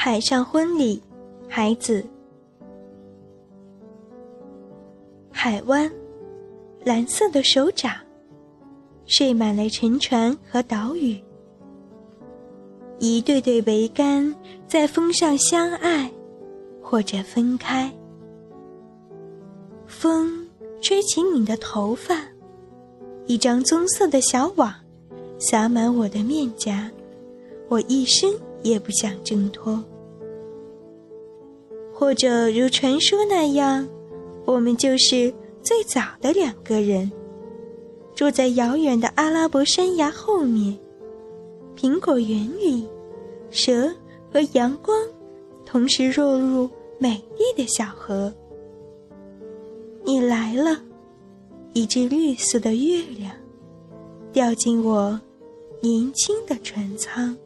海上婚礼，孩子。海湾，蓝色的手掌，睡满了沉船和岛屿。一对对桅杆在风上相爱，或者分开。风吹起你的头发，一张棕色的小网洒满我的面颊，我一生也不想挣脱。或者如传说那样，我们就是最早的两个人，住在遥远的阿拉伯山崖后面，苹果园里，蛇和阳光同时落入美丽的小河。你来了，一只绿色的月亮，掉进我年轻的船舱。